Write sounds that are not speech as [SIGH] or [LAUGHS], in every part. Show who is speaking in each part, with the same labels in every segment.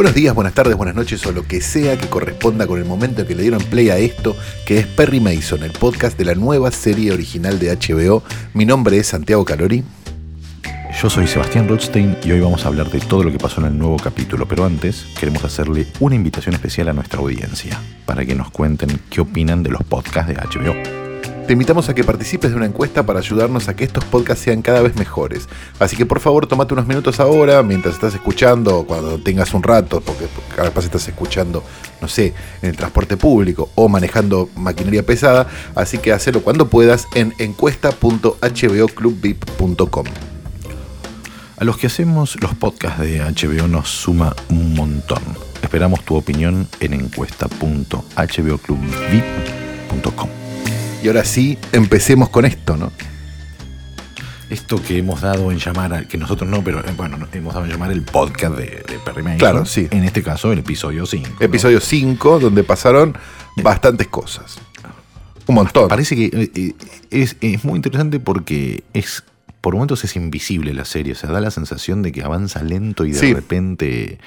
Speaker 1: Buenos días, buenas tardes, buenas noches o lo que sea que corresponda con el momento en que le dieron play a esto, que es Perry Mason, el podcast de la nueva serie original de HBO. Mi nombre es Santiago Calori.
Speaker 2: Yo soy Sebastián Rothstein y hoy vamos a hablar de todo lo que pasó en el nuevo capítulo, pero antes queremos hacerle una invitación especial a nuestra audiencia, para que nos cuenten qué opinan de los podcasts de HBO.
Speaker 1: Te invitamos a que participes de una encuesta para ayudarnos a que estos podcasts sean cada vez mejores. Así que por favor, tomate unos minutos ahora, mientras estás escuchando, cuando tengas un rato, porque capaz estás escuchando, no sé, en el transporte público o manejando maquinaria pesada. Así que hacelo cuando puedas en encuesta.hboclubvip.com.
Speaker 2: A los que hacemos los podcasts de HBO nos suma un montón. Esperamos tu opinión en encuesta.hboclubvip.com.
Speaker 1: Y ahora sí, empecemos con esto, ¿no?
Speaker 2: Esto que hemos dado en llamar, que nosotros no, pero eh, bueno, hemos dado en llamar el podcast de, de Perry Mason.
Speaker 1: Claro, sí.
Speaker 2: En este caso, el episodio 5.
Speaker 1: Episodio 5, donde pasaron bastantes cosas. Un montón.
Speaker 2: Parece que eh, eh, es, es muy interesante porque es por momentos es invisible la serie, o sea, da la sensación de que avanza lento y de
Speaker 1: Sí.
Speaker 2: repente...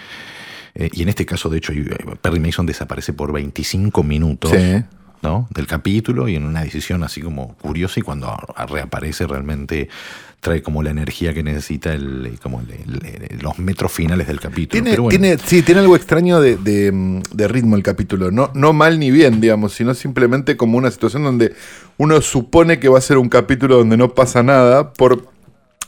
Speaker 2: eh, y en este caso, de hecho, eh, Perry Mason desaparece por 25 minutos
Speaker 1: Sí.
Speaker 2: ¿no? del capítulo y en una decisión así como curiosa y cuando reaparece realmente trae como la energía que necesita el, eh, como el- el- el- los metros finales del capítulo.
Speaker 1: Tiene,
Speaker 2: Pero bueno,
Speaker 1: tiene, sí, tiene algo extraño de, de, mm, de ritmo el capítulo. No, no mal ni bien, digamos, sino simplemente como una situación donde uno supone que va a ser un capítulo donde no pasa nada por.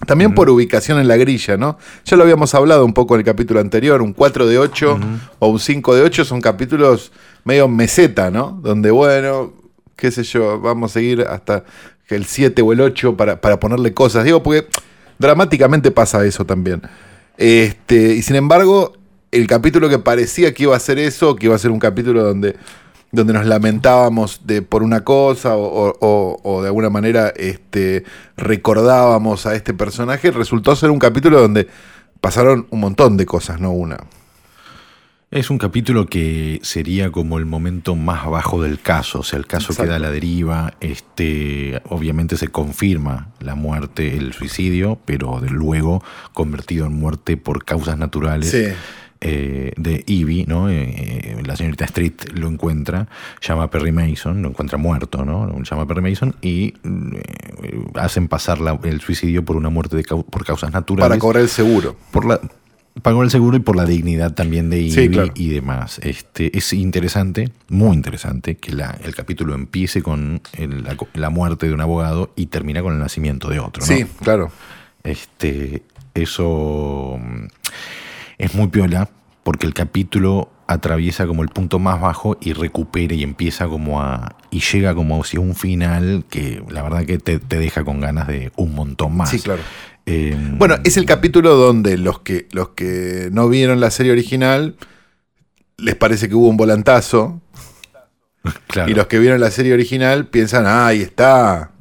Speaker 1: También por ubicación en la grilla, ¿no? Ya lo habíamos hablado un poco en el capítulo anterior, un 4 de 8 o un 5 de 8 son capítulos medio meseta, ¿no? Donde, bueno, qué sé yo, vamos a seguir hasta el 7 o el 8 para, para ponerle cosas. Digo, porque dramáticamente pasa eso también. Este, y sin embargo, el capítulo que parecía que iba a ser eso, que iba a ser un capítulo donde, donde nos lamentábamos de, por una cosa o, o- de alguna manera este, recordábamos a este personaje, resultó ser un capítulo donde pasaron un montón de cosas, no una.
Speaker 2: Es un capítulo que sería como el momento más bajo del caso, o sea, el caso
Speaker 1: Exacto.
Speaker 2: queda a la deriva, este, obviamente se confirma la muerte, el suicidio, pero de luego convertido en muerte por causas naturales.
Speaker 1: Sí.
Speaker 2: eh, de Ivy, ¿no? Eh, eh, la señorita Street lo encuentra, llama a Perry Mason, lo encuentra muerto, ¿no? Lo llama a Perry Mason y hacen pasar la- el suicidio por una muerte de cau- por causas naturales
Speaker 1: Para cobrar el seguro.
Speaker 2: por la pagó el seguro y por la dignidad también de Ivy
Speaker 1: Sí, claro.
Speaker 2: y demás. Este, es interesante, muy interesante, que la- el capítulo empiece con el- la, la muerte de un abogado y termina con el nacimiento de otro. ¿no?
Speaker 1: Sí, claro.
Speaker 2: Este, eso mm, es muy piola porque el capítulo atraviesa como el punto más bajo y recupera y empieza como a... y llega como hacia un final que la verdad que te, te deja con ganas de un montón más.
Speaker 1: Sí, claro.
Speaker 2: Eh,
Speaker 1: Bueno, es el capítulo donde los que, los que no vieron la serie original les parece que hubo un volantazo. [LAUGHS]
Speaker 2: claro.
Speaker 1: Y los que vieron la serie original piensan, ah, ahí está.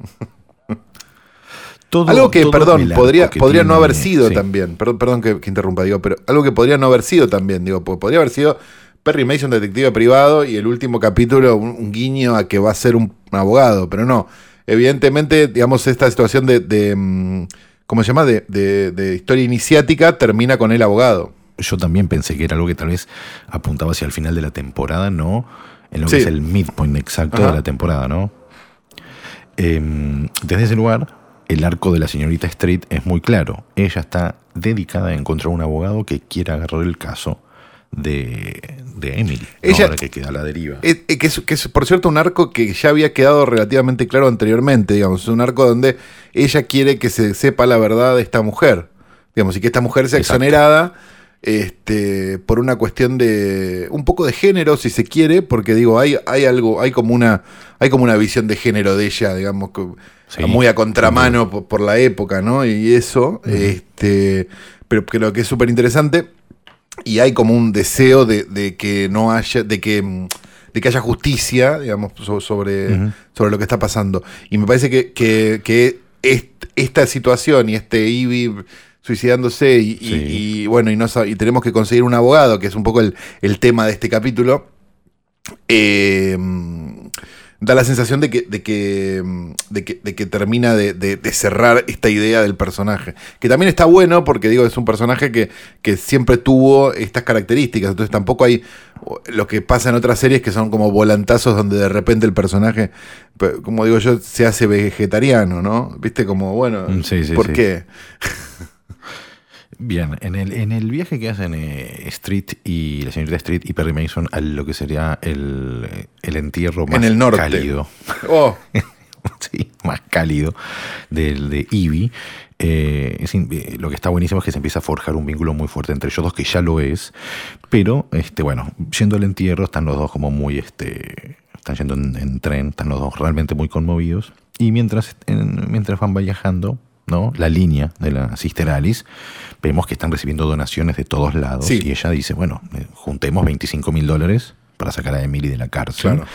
Speaker 2: Todo-
Speaker 1: algo que,
Speaker 2: todo
Speaker 1: perdón, podría,
Speaker 2: que
Speaker 1: podría no haber sido
Speaker 2: sí.
Speaker 1: también. Perdón, perdón que, que interrumpa, digo, pero algo que podría no haber sido también. Digo, po- podría haber sido Perry Mason, detective privado, y el último capítulo, un, un guiño a que va a ser un, un abogado. Pero no. Evidentemente, digamos, esta situación de. de, mm, ¿Cómo se llama? De, de- de historia iniciática termina con el abogado.
Speaker 2: Yo también pensé que era algo que tal vez apuntaba hacia el final de la temporada, ¿no? En lo
Speaker 1: Sí.
Speaker 2: que es el midpoint exacto
Speaker 1: Ajá.
Speaker 2: de la temporada, ¿no? Em, desde ese lugar, el arco de la señorita Street es muy claro. Ella está dedicada a encontrar un abogado que quiera agarrar el caso de, de Emily, ¿no?
Speaker 1: Ella-
Speaker 2: Ahora que queda a la deriva.
Speaker 1: Eh, eh, que, es, que es, por cierto, un arco que ya había quedado relativamente claro anteriormente, digamos. Es un arco donde ella quiere que se sepa la verdad de esta mujer, digamos, y que esta mujer sea
Speaker 2: Exacto.
Speaker 1: exonerada este, por una cuestión de un poco de género, si se quiere, porque digo, hay, hay algo, hay como una, hay como una visión de género de ella, digamos, que-
Speaker 2: Sí.
Speaker 1: muy a contramano por, por la época, ¿no? Y eso, este, pero creo que es súper interesante. Y hay como un deseo de, de que no haya, de que, mm, de que haya justicia, digamos, so- sobre, sobre lo que está pasando. Y me parece que, que, que est- esta situación y este Ivy suicidándose y, y-
Speaker 2: Sí.
Speaker 1: y, bueno, y, no, y tenemos que conseguir un abogado, que es un poco el, el tema de este capítulo. eh, da la sensación de que, de que, mm, de que, de que termina de, de- de cerrar esta idea del personaje. Que también está bueno porque digo, es un personaje que, que siempre tuvo estas características. Entonces tampoco hay lo que pasa en otras series que son como volantazos donde de repente el personaje, pe- como digo yo, se hace vegetariano, ¿no? Viste como, bueno,
Speaker 2: Mm, sí, sí,
Speaker 1: ¿por
Speaker 2: sí.
Speaker 1: qué? [LAUGHS]
Speaker 2: Bien, en el, en el viaje que hacen eh, Street y la señorita Street y Perry Mason a lo que sería el, el entierro más
Speaker 1: En el norte.
Speaker 2: cálido.
Speaker 1: Oh, [LAUGHS]
Speaker 2: sí, más cálido del de Ivy. eh, es eh, lo que está buenísimo es que se empieza a forjar un vínculo muy fuerte entre ellos dos, que ya lo es. Pero, este, bueno, yendo al entierro, están los dos como muy, este, están yendo en, en tren, están los dos realmente muy conmovidos. Y mientras, en- mientras van viajando, ¿no? La línea de la Sister Alice, vemos que están recibiendo donaciones de todos lados.
Speaker 1: Sí.
Speaker 2: Y ella dice, bueno, eh, juntemos 25 mil dólares para sacar a Emily de la cárcel.
Speaker 1: Claro.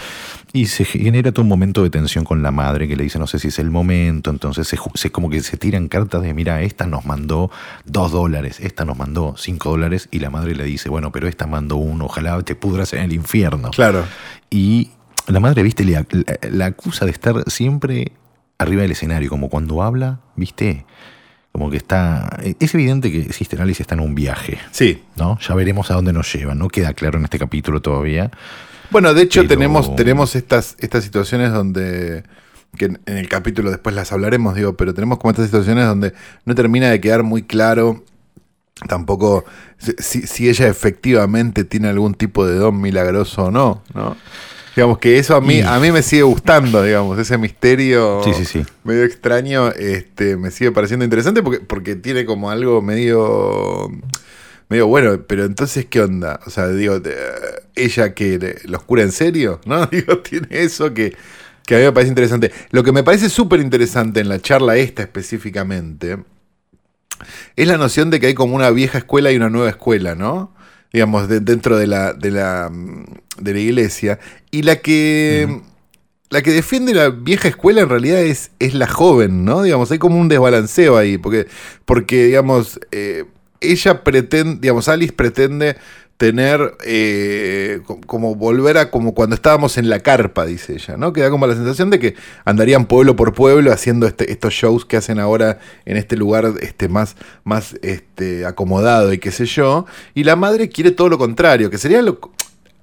Speaker 2: Y se genera todo un momento de tensión con la madre que le dice, no sé si es el momento. Entonces se, como que se tiran cartas de, mira, esta nos mandó dos dólares, esta nos mandó cinco dólares. Y la madre le dice, bueno, pero esta mandó uno, ojalá te pudras en el infierno.
Speaker 1: claro.
Speaker 2: Y la madre, viste, le la acusa de estar siempre arriba del escenario, como cuando habla, viste, como que está... Es evidente que Sister está en un viaje.
Speaker 1: Sí.
Speaker 2: ¿No? Ya veremos a dónde nos lleva. No queda claro en este capítulo todavía.
Speaker 1: Bueno, de hecho
Speaker 2: Pero-
Speaker 1: tenemos, tenemos estas, estas situaciones donde, que en el capítulo después las hablaremos, digo, pero tenemos como estas situaciones donde no termina de quedar muy claro tampoco si, si ella efectivamente tiene algún tipo de don milagroso o no, ¿no? Digamos que eso a mí,
Speaker 2: Y-
Speaker 1: a mí me sigue gustando, digamos, ese misterio
Speaker 2: Sí, sí, sí.
Speaker 1: medio extraño, este, me sigue pareciendo interesante porque, porque tiene como algo medio medio bueno, pero entonces, ¿qué onda? O sea, digo, ella que los cura en serio, ¿no? [LAUGHS] Digo, tiene eso que, que a mí me parece interesante. Lo que me parece súper interesante en la charla esta específicamente es la noción de que hay como una vieja escuela y una nueva escuela, ¿no? Digamos, de- dentro de la, de, la, mm, de la iglesia. Y la que... La que defiende la vieja escuela en realidad es, es la joven, ¿no? Digamos, hay como un desbalanceo ahí, porque, porque digamos, eh, ella pretende, digamos, Alice pretende tener, eh, co- como volver a como cuando estábamos en la carpa, dice ella, ¿no? Que da como la sensación de que andarían pueblo por pueblo haciendo este, estos shows que hacen ahora en este lugar este, más, más este, acomodado y qué sé yo. Y la madre quiere todo lo contrario, que sería lo,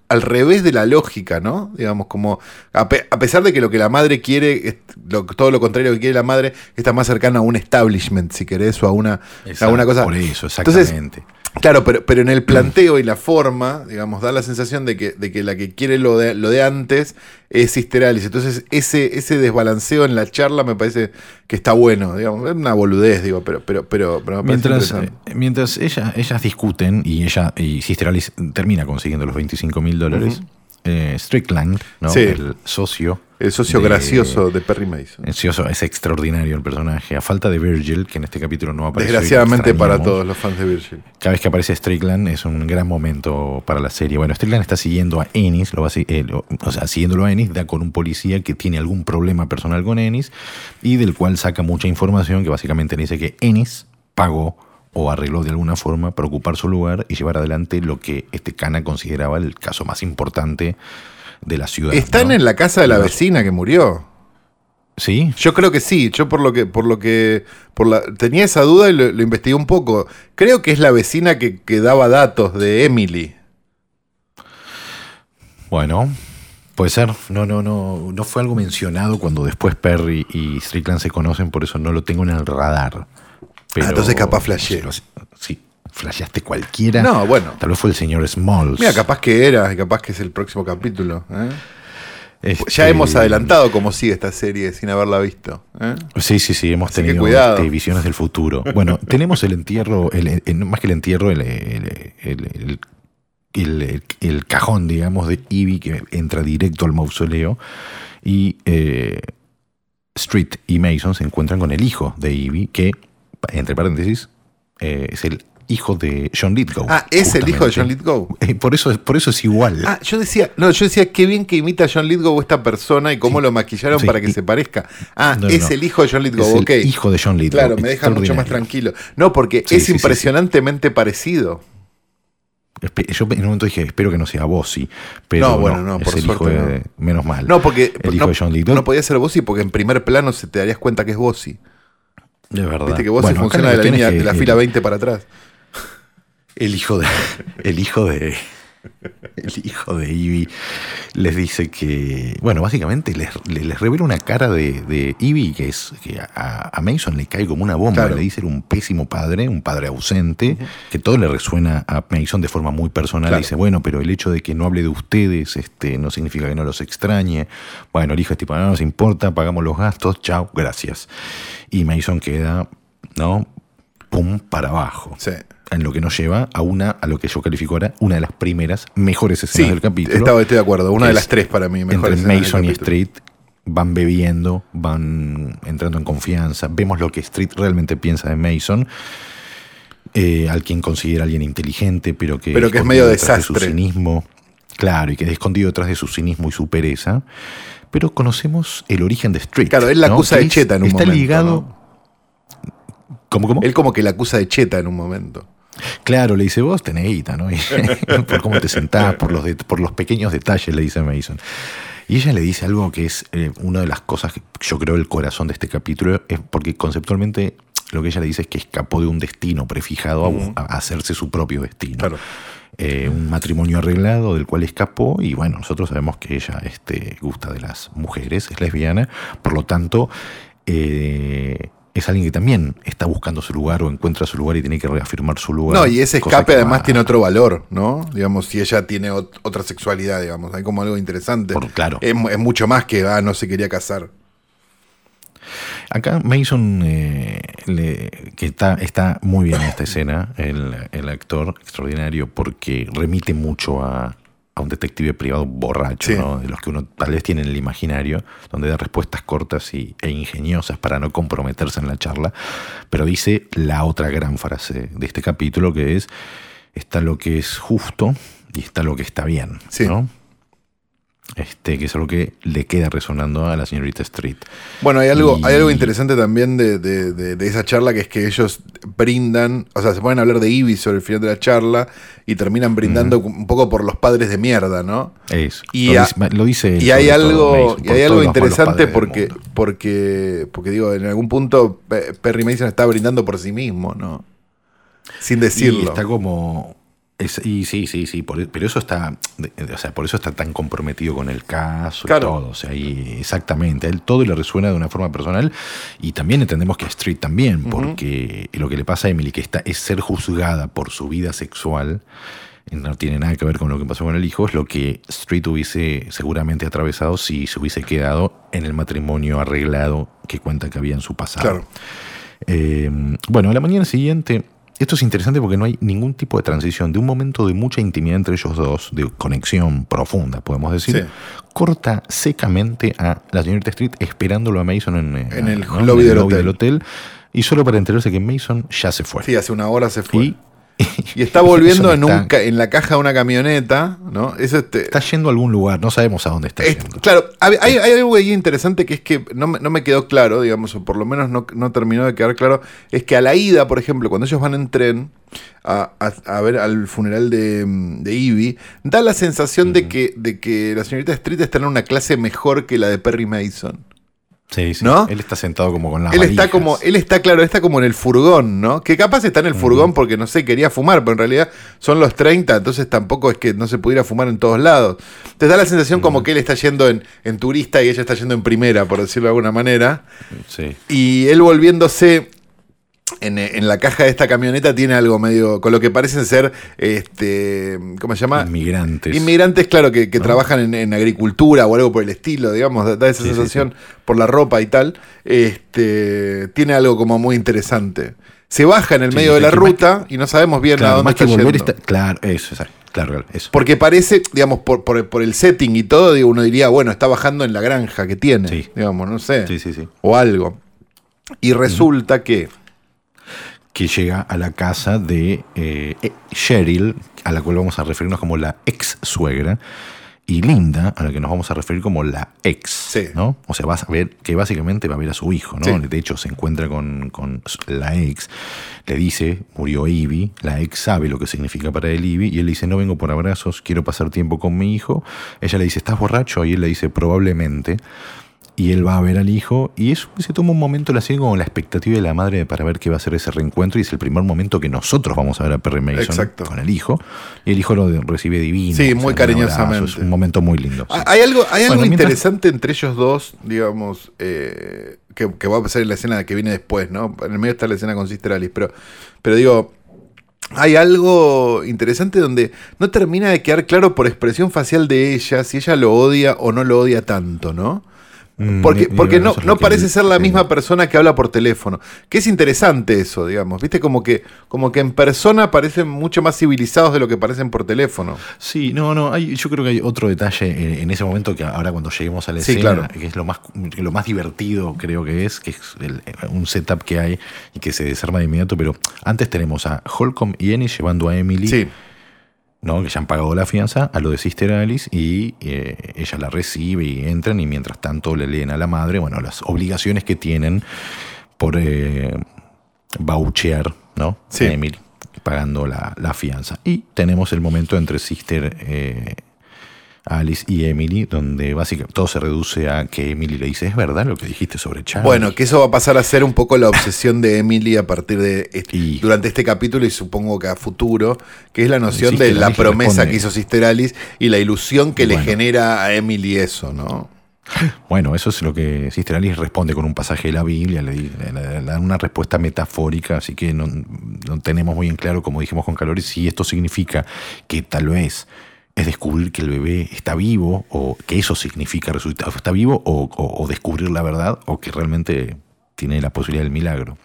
Speaker 1: al revés de la lógica, ¿no? Digamos, como a, pe- a pesar de que lo que la madre quiere, es lo- todo lo contrario que quiere la madre, está más cercana a un establishment, si querés, o a una, a una cosa.
Speaker 2: Por eso,
Speaker 1: Entonces,
Speaker 2: exactamente.
Speaker 1: Claro, pero, pero en el planteo y la forma, digamos, da la sensación de que, de que la que quiere lo de, lo de antes es Sister Alice. Entonces, ese, ese desbalanceo en la charla me parece que está bueno. Digamos, es una boludez, digo, pero, pero, pero, pero me parece
Speaker 2: Mientras, eh, mientras ella, ellas discuten y ella y Sister Alice termina consiguiendo los 25 mil dólares, eh, Strickland, ¿no?
Speaker 1: Sí.
Speaker 2: el socio.
Speaker 1: El socio
Speaker 2: de-
Speaker 1: gracioso de Perry Mason.
Speaker 2: es extraordinario el personaje. A falta de Virgil, que en este capítulo no aparece.
Speaker 1: Desgraciadamente para todos los fans de Virgil.
Speaker 2: Cada vez que aparece Strickland es un gran momento para la serie. Bueno, Strickland está siguiendo a Ennis, lo va a eh, lo- o sea, siguiéndolo a Ennis, da con un policía que tiene algún problema personal con Ennis y del cual saca mucha información que básicamente le dice que Ennis pagó o arregló de alguna forma para ocupar su lugar y llevar adelante lo que este Cana consideraba el caso más importante de la ciudad.
Speaker 1: Están
Speaker 2: ¿no?
Speaker 1: en la casa de la vecina que murió.
Speaker 2: Sí,
Speaker 1: Yo creo que sí, yo por lo que, por lo que, por la, tenía esa duda y lo, lo investigué un poco. Creo que es la vecina que, que daba datos de Emily.
Speaker 2: Bueno, puede ser. No, no, no, no fue algo mencionado cuando después Perry y Strickland se conocen, por eso no lo tengo en el radar. Pero,
Speaker 1: Ah, entonces capaz flasheé.
Speaker 2: Sí, Sí, flasheaste cualquiera.
Speaker 1: No, bueno.
Speaker 2: Tal vez fue el señor Smalls.
Speaker 1: Mira, capaz que era, y capaz que es el próximo capítulo. ¿eh?
Speaker 2: Este,
Speaker 1: Ya hemos adelantado cómo sigue esta serie sin haberla visto. ¿eh?
Speaker 2: Sí, sí, sí, hemos
Speaker 1: Así
Speaker 2: tenido este, visiones del futuro. Bueno, [LAUGHS] tenemos el entierro, el, el- más que el entierro, el cajón, digamos, de Ivy que entra directo al mausoleo y eh, Street y Mason se encuentran con el hijo de Ivy, que, entre paréntesis, eh, es el hijo de John Lithgow.
Speaker 1: Ah, ¿es el hijo de John. Lithgow?
Speaker 2: Eh, por, eso, es- por eso es igual.
Speaker 1: Ah, yo decía, no, yo decía qué bien que imita a John Lithgow esta persona y cómo lo maquillaron
Speaker 2: Sí,
Speaker 1: para que
Speaker 2: y-
Speaker 1: se parezca. Ah,
Speaker 2: No,
Speaker 1: es
Speaker 2: no.
Speaker 1: el hijo de John Lithgow,
Speaker 2: Es el
Speaker 1: ok.
Speaker 2: hijo de John Lithgow,
Speaker 1: Claro, me deja mucho más tranquilo. No, porque
Speaker 2: Sí,
Speaker 1: es impresionantemente parecido.
Speaker 2: Yo en un momento dije, espero que no sea Bossy, pero
Speaker 1: No, bueno, no,
Speaker 2: es
Speaker 1: por
Speaker 2: el hijo
Speaker 1: suerte
Speaker 2: de,
Speaker 1: no.
Speaker 2: menos mal.
Speaker 1: No, porque
Speaker 2: el hijo
Speaker 1: no,
Speaker 2: de John Lithgow.
Speaker 1: no podía ser Bossy porque en primer plano se te darías cuenta que es Bossy.
Speaker 2: De verdad.
Speaker 1: Viste que Bossy
Speaker 2: Bueno, acá
Speaker 1: funciona de la, línea,
Speaker 2: que
Speaker 1: de la fila 20 para atrás.
Speaker 2: El hijo de. El hijo de. [LAUGHS] El hijo de Ivy les dice que. Bueno, básicamente les, revela una cara de, de Ivy que es. que a, a Mason le cae como una bomba.
Speaker 1: Claro.
Speaker 2: Le dice era un pésimo padre, un padre ausente, que todo le resuena a Mason de forma muy personal.
Speaker 1: Claro.
Speaker 2: Dice, bueno, pero el hecho de que no hable de ustedes este, no significa que no los extrañe. Bueno, el hijo es tipo, no nos importa, pagamos los gastos, chao, gracias. Y Mason queda, ¿no? Pum, para abajo
Speaker 1: Sí.
Speaker 2: En lo que nos lleva a una, a lo que yo califico ahora, una de las primeras mejores escenas
Speaker 1: Sí,
Speaker 2: del capítulo.
Speaker 1: estaba, estoy de acuerdo. Una de las tres para mí.
Speaker 2: Entre
Speaker 1: escenas del
Speaker 2: Mason y. Street van bebiendo, van entrando en confianza. Vemos lo que Street realmente piensa de Mason. eh, al quien considera alguien inteligente, pero que,
Speaker 1: Pero que es medio
Speaker 2: detrás de su
Speaker 1: desastre.
Speaker 2: cinismo. Claro, y que es escondido detrás de su cinismo y su pereza. Pero conocemos el origen de Street.
Speaker 1: Claro, él la
Speaker 2: ¿no?
Speaker 1: acusa de cheta en un
Speaker 2: está
Speaker 1: momento,
Speaker 2: ligado.
Speaker 1: ¿no?
Speaker 2: ¿Cómo, cómo?
Speaker 1: Él como que la acusa de cheta en un momento.
Speaker 2: Claro, le dice, vos tenés guita, ¿no? [LAUGHS] Y por cómo te sentás, por los, de- por los pequeños detalles, le dice Mason. Y ella le dice algo que es eh, una de las cosas que yo creo el corazón de este capítulo, es porque conceptualmente lo que ella le dice es que escapó de un destino prefijado a, hacerse su propio destino.
Speaker 1: Claro.
Speaker 2: Eh, un matrimonio arreglado del cual escapó y bueno, nosotros sabemos que ella este, gusta de las mujeres, es lesbiana, por lo tanto eh, es alguien que también está buscando su lugar o encuentra su lugar y tiene que reafirmar su lugar.
Speaker 1: No, y ese escape además
Speaker 2: va-
Speaker 1: tiene otro valor, ¿no? Digamos, si ella tiene ot- otra sexualidad, digamos, hay como algo interesante.
Speaker 2: Por- claro.
Speaker 1: Es, mu- es mucho más que, ah, no se quería casar.
Speaker 2: Acá Mason, eh, le- que está, está muy bien en esta escena, el, el actor extraordinario, porque remite mucho a, a un detective privado borracho,
Speaker 1: Sí.
Speaker 2: ¿no? de los que uno tal vez tiene en el imaginario, donde da respuestas cortas y, e ingeniosas para no comprometerse en la charla, pero dice la otra gran frase de este capítulo, que es, está lo que es justo y está lo que está bien.
Speaker 1: Sí.
Speaker 2: ¿no? Este, que es algo que le queda resonando a la señorita Street.
Speaker 1: Bueno, hay algo,
Speaker 2: Y-
Speaker 1: hay algo interesante también de, de- de- de esa charla que es que ellos brindan, o sea, se ponen a hablar de Ivy sobre el final de la charla y terminan brindando un poco por los padres de mierda, ¿no?
Speaker 2: Es,
Speaker 1: Y,
Speaker 2: lo,
Speaker 1: a-
Speaker 2: dice, lo dice él
Speaker 1: y hay algo,
Speaker 2: Mason,
Speaker 1: y hay algo interesante porque, porque, porque digo, en algún punto Pe- Perry Mason está brindando por sí mismo, ¿no? Sin
Speaker 2: Y
Speaker 1: decirlo.
Speaker 2: está como. Es- y sí, sí, sí, por- pero eso está. O sea, por eso está tan comprometido con el caso
Speaker 1: Claro.
Speaker 2: y todo. O sea, y exactamente. A él todo le resuena de una forma personal. Y también entendemos que a Street también, porque lo que le pasa a Emily, que está, es ser juzgada por su vida sexual. No tiene nada que ver con lo que pasó con el hijo, es lo que Street hubiese seguramente atravesado si se hubiese quedado en el matrimonio arreglado que cuenta que había en su pasado.
Speaker 1: Claro.
Speaker 2: Eh, bueno, a la mañana siguiente, esto es interesante porque no hay ningún tipo de transición de un momento de mucha intimidad entre ellos dos, de conexión profunda, podemos decir,
Speaker 1: Sí.
Speaker 2: corta secamente a la señorita Street esperándolo a Mason en, eh,
Speaker 1: En el
Speaker 2: ¿no?
Speaker 1: lobby
Speaker 2: el
Speaker 1: del
Speaker 2: lobby
Speaker 1: hotel.
Speaker 2: del hotel, y solo para enterarse que Mason ya se fue.
Speaker 1: Sí, hace una hora se fue.
Speaker 2: y, [LAUGHS]
Speaker 1: Y está volviendo en, un, ca- en la caja de una camioneta, ¿no? Eso este,
Speaker 2: Está yendo a algún lugar, no sabemos a dónde está
Speaker 1: Es-
Speaker 2: yendo.
Speaker 1: claro, hay, hay- hay algo ahí interesante que es que no me, no me quedó claro, digamos, o por lo menos no, no terminó de quedar claro, es que a la ida, por ejemplo, cuando ellos van en tren a, a- a ver al funeral de, de Ivy, da la sensación de, que, de que la señorita Street está en una clase mejor que la de Perry Mason.
Speaker 2: Sí, sí.
Speaker 1: ¿no?
Speaker 2: Él está sentado como con las
Speaker 1: Él está como, él está claro, está como en el furgón, ¿no? Que capaz está en el furgón porque no sé, quería fumar, pero en realidad son los 30, entonces tampoco es que no se pudiera fumar en todos lados. Te da la sensación como que él está yendo en, en turista y ella está yendo en primera, por decirlo de alguna manera.
Speaker 2: Sí.
Speaker 1: Y él volviéndose en, en la caja de esta camioneta tiene algo medio, con lo que parecen ser, este, ¿cómo se llama?
Speaker 2: Inmigrantes.
Speaker 1: Inmigrantes, claro, que, que trabajan en, en agricultura o algo por el estilo, digamos, da- esa
Speaker 2: Sí, sí,
Speaker 1: sensación por la ropa y tal. Este, tiene algo como muy interesante. Se baja en el
Speaker 2: Sí,
Speaker 1: medio de la
Speaker 2: que
Speaker 1: ruta y no sabemos bien a
Speaker 2: Claro,
Speaker 1: dónde
Speaker 2: más que
Speaker 1: está
Speaker 2: volver
Speaker 1: yendo.
Speaker 2: está- Claro, eso. Claro, eso.
Speaker 1: Porque parece, digamos, por, por, por el setting y todo, digo, uno diría, bueno, está bajando en la granja que tiene,
Speaker 2: Sí.
Speaker 1: digamos, no sé,
Speaker 2: Sí, sí, sí.
Speaker 1: o algo. Y resulta que,
Speaker 2: que llega a la casa de eh, eh, Cheryl, a la cual vamos a referirnos como la ex suegra, y Linda, a la que nos vamos a referir como la ex.
Speaker 1: Sí.
Speaker 2: ¿no? O sea, vas a ver que básicamente va a ver a su hijo, ¿no?
Speaker 1: Sí.
Speaker 2: De hecho, se encuentra con, con la ex, le dice, murió Ivy, la ex sabe lo que significa para él Ivy, y él dice, no vengo por abrazos, quiero pasar tiempo con mi hijo. Ella le dice, ¿estás borracho? Y él le dice, probablemente. Y él va a ver al hijo y eso se toma un momento la sigue como la expectativa de la madre para ver qué va a ser ese reencuentro y es el primer momento que nosotros vamos a ver a Perry Mason
Speaker 1: Exacto.
Speaker 2: con el hijo y el hijo lo recibe divino.
Speaker 1: Sí,
Speaker 2: o sea,
Speaker 1: muy cariñosamente.
Speaker 2: Es un momento muy lindo. sí.
Speaker 1: Ah, Hay algo, hay algo
Speaker 2: Bueno, mientras-
Speaker 1: interesante entre ellos dos, digamos, eh, que, que va a pasar en la escena que viene después, ¿no? En el medio está la escena con Sister Alice, pero, pero digo, hay algo interesante donde no termina de quedar claro por expresión facial de ella si ella lo odia o no lo odia tanto, ¿no?
Speaker 2: Mm,
Speaker 1: Porque, porque no, no parece ser la misma persona que habla por teléfono. Que es interesante eso, digamos. Viste, como que, como que en persona parecen mucho más civilizados de lo que parecen por teléfono.
Speaker 2: Sí, no, no, hay, yo creo que hay otro detalle en, en ese momento que ahora cuando lleguemos a la
Speaker 1: Sí,
Speaker 2: escena,
Speaker 1: claro.
Speaker 2: que es lo más, lo más divertido creo que es, que es el- un setup que hay y que se desarma de inmediato, pero antes tenemos a Holcomb y Ennis llevando a Emily
Speaker 1: Sí.
Speaker 2: ¿No? que ya han pagado la fianza, a lo de Sister Alice y eh, ella la recibe y entran y mientras tanto le leen a la madre, bueno, las obligaciones que tienen por eh, bauchear, ¿no?
Speaker 1: Sí.
Speaker 2: A Emily, pagando la, la fianza. Y tenemos el momento entre Sister eh, Alice y Emily, donde básicamente todo se reduce a que Emily le dice, ¿es verdad lo que dijiste sobre Charlie?
Speaker 1: Bueno, que eso va a pasar a ser un poco la obsesión de Emily a partir de est-
Speaker 2: Y-
Speaker 1: durante este capítulo y supongo que a futuro, que es la noción de la
Speaker 2: Alice
Speaker 1: promesa
Speaker 2: responde.
Speaker 1: que hizo Sister Alice y la ilusión que le genera a Emily eso, ¿no?
Speaker 2: Bueno, eso es lo que Sister Alice responde con un pasaje de la Biblia, le, di- le- le da una respuesta metafórica, así que no, no tenemos muy en claro, como dijimos con Calores, si esto significa que tal vez es descubrir que el bebé está vivo, o que eso significa resucitar, está vivo, o, o- o descubrir la verdad, o que realmente tiene la posibilidad del milagro.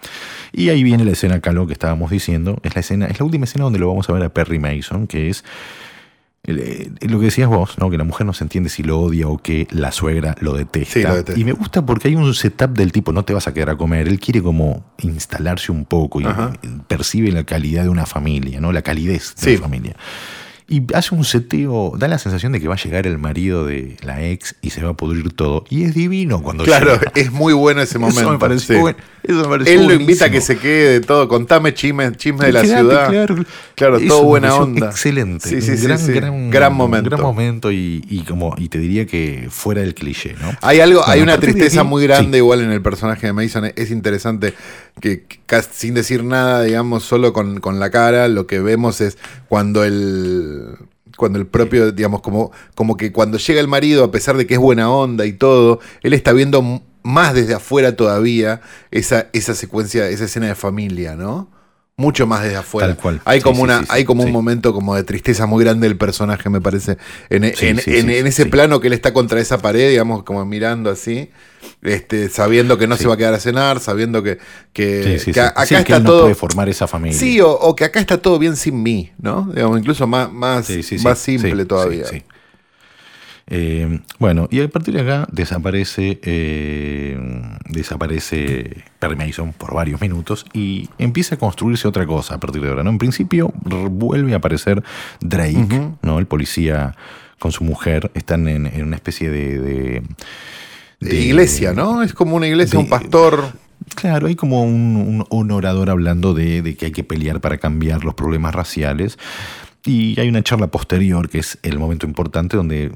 Speaker 2: Y ahí viene la escena, Calo, que estábamos diciendo, es la escena, es la última escena donde lo vamos a ver a Perry Mason, que es eh, lo que decías vos, ¿no? que la mujer no se entiende si lo odia o que la suegra lo detesta.
Speaker 1: Sí, lo detesta.
Speaker 2: Y me gusta porque hay un setup del tipo, no te vas a quedar a comer. Él quiere como instalarse un poco y
Speaker 1: Ajá.
Speaker 2: percibe la calidad de una familia, ¿no? La calidez de
Speaker 1: Sí.
Speaker 2: una familia. Y hace un seteo, da la sensación de que va a llegar el marido de la ex y se va a pudrir todo. Y es divino cuando
Speaker 1: Claro,
Speaker 2: llega.
Speaker 1: es muy bueno ese momento.
Speaker 2: Eso me pareció
Speaker 1: sí.
Speaker 2: buen- eso me pareció
Speaker 1: Él lo invita a que se quede de todo. Contame chismes, chismes de la ciudad.
Speaker 2: Claro,
Speaker 1: Claro,
Speaker 2: Eso
Speaker 1: todo buena onda.
Speaker 2: Excelente.
Speaker 1: Sí, sí,
Speaker 2: gran. Gran,
Speaker 1: Gran momento.
Speaker 2: Gran momento y, y como, y te diría que fuera del cliché, ¿no?
Speaker 1: Hay algo,
Speaker 2: Bueno,
Speaker 1: hay una tristeza
Speaker 2: aquí-
Speaker 1: muy grande igual en el personaje de Mason. Es interesante que, que sin decir nada, digamos, solo con, con la cara, lo que vemos es cuando el cuando el propio, digamos, como, como que cuando llega el marido, a pesar de que es buena onda y todo, él está viendo más desde afuera todavía esa, esa secuencia, esa escena de familia, ¿no? Mucho más desde afuera.
Speaker 2: Tal cual.
Speaker 1: Hay
Speaker 2: Sí,
Speaker 1: como
Speaker 2: sí,
Speaker 1: una,
Speaker 2: sí,
Speaker 1: hay como un momento como de tristeza muy grande del personaje, me parece. En, en- ese plano que él está contra esa pared, digamos, como mirando así, este, sabiendo que no se va a quedar a cenar, sabiendo que, que, que acá
Speaker 2: que
Speaker 1: está
Speaker 2: él no
Speaker 1: todo.
Speaker 2: puede formar esa familia.
Speaker 1: Sí, o, o que acá está todo bien sin mí, ¿no? Digamos, incluso más, más, más simple todavía.
Speaker 2: sí. Eh, bueno, y a partir de acá desaparece, eh, desaparece Perry Mason por varios minutos y empieza a construirse otra cosa a partir de ahora. ¿no? En principio vuelve a aparecer Drake, ¿no? el policía con su mujer, están en, en una especie de, de-
Speaker 1: De iglesia, ¿no? Es como una iglesia, un pastor.
Speaker 2: Claro, hay como un, un- un orador hablando de, de que hay que pelear para cambiar los problemas raciales. Y hay una charla posterior, que es el momento importante, donde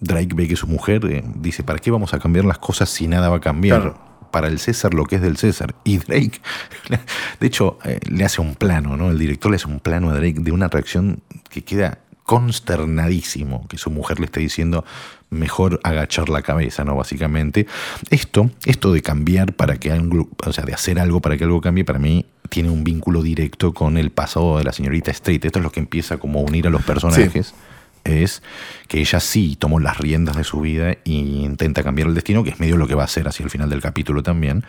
Speaker 2: Drake ve que su mujer eh, dice, ¿para qué vamos a cambiar las cosas si nada va a cambiar?
Speaker 1: Claro.
Speaker 2: Para el César lo que es del César. Y Drake, [LAUGHS] de hecho, eh, le hace un plano, ¿no? El director le hace un plano a Drake de una reacción que queda consternadísimo que su mujer le esté diciendo mejor agachar la cabeza, ¿no? Básicamente. Esto, esto de cambiar para que algo, o sea, de hacer algo para que algo cambie, para mí tiene un vínculo directo con el pasado de la señorita Street. Esto es lo que empieza como a unir a los personajes. Es que ella sí tomó las riendas de su vida e intenta cambiar el destino, que es medio lo que va a hacer hacia el final del capítulo también.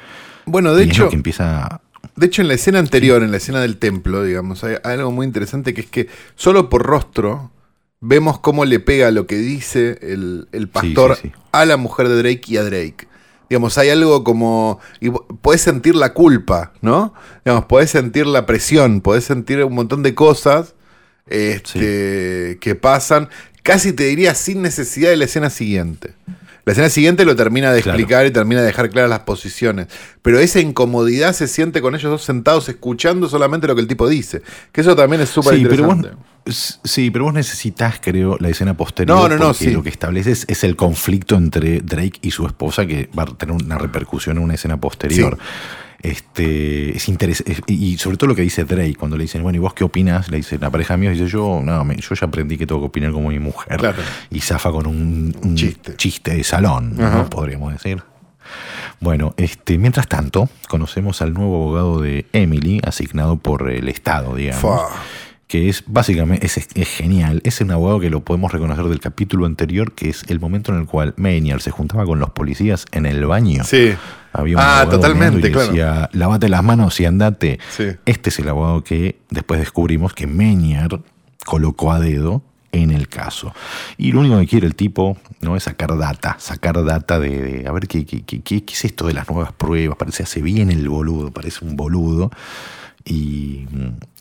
Speaker 1: Bueno, de
Speaker 2: Y es
Speaker 1: hecho,
Speaker 2: lo que empieza.
Speaker 1: de hecho, en la escena anterior, en la escena del templo, digamos, hay, hay algo muy interesante que es que solo por rostro vemos cómo le pega lo que dice el, el pastor
Speaker 2: sí, sí.
Speaker 1: a la mujer de Drake y a Drake. Digamos, hay algo como. Y podés sentir la culpa, ¿no? Digamos, podés sentir la presión, podés sentir un montón de cosas este, que pasan. Casi te diría sin necesidad de la escena siguiente. La escena siguiente lo termina de
Speaker 2: Claro.
Speaker 1: explicar y termina de dejar claras las posiciones. Pero esa incomodidad se siente con ellos dos sentados escuchando solamente lo que el tipo dice. Que eso también es súper
Speaker 2: Sí pero, vos,
Speaker 1: interesante.
Speaker 2: s- sí, pero vos necesitas, creo, la escena posterior.
Speaker 1: No, no, no,
Speaker 2: porque
Speaker 1: sí.
Speaker 2: Lo que estableces es el conflicto entre Drake y su esposa que va a tener una repercusión en una escena posterior. Este, es y sobre todo lo que dice Drake, cuando le dicen, bueno, ¿y vos qué opinas? Le dice la pareja mía, dice yo, no, me- yo ya aprendí que tengo que opinar como mi mujer.
Speaker 1: Claro.
Speaker 2: Y zafa con un, un
Speaker 1: Chiste.
Speaker 2: de salón, ¿no? Podríamos decir. Bueno, este, mientras tanto, conocemos al nuevo abogado de Emily, asignado por el Estado, digamos.
Speaker 1: Fa.
Speaker 2: Que es básicamente, es, es genial. Es un abogado que lo podemos reconocer del capítulo anterior, que es el momento en el cual Maynard se juntaba con los policías en el baño.
Speaker 1: Sí.
Speaker 2: Había un
Speaker 1: Ah,
Speaker 2: abogado
Speaker 1: totalmente,
Speaker 2: y
Speaker 1: claro.
Speaker 2: decía, lavate las manos y andate.
Speaker 1: Sí.
Speaker 2: Este es el abogado que después descubrimos que Maynard colocó a dedo en el caso. Y lo único que quiere el tipo no es sacar data, sacar data de, de- a ver qué, qué, qué- qué- qué es esto de las nuevas pruebas. Parece hace bien el boludo, parece un boludo. Y,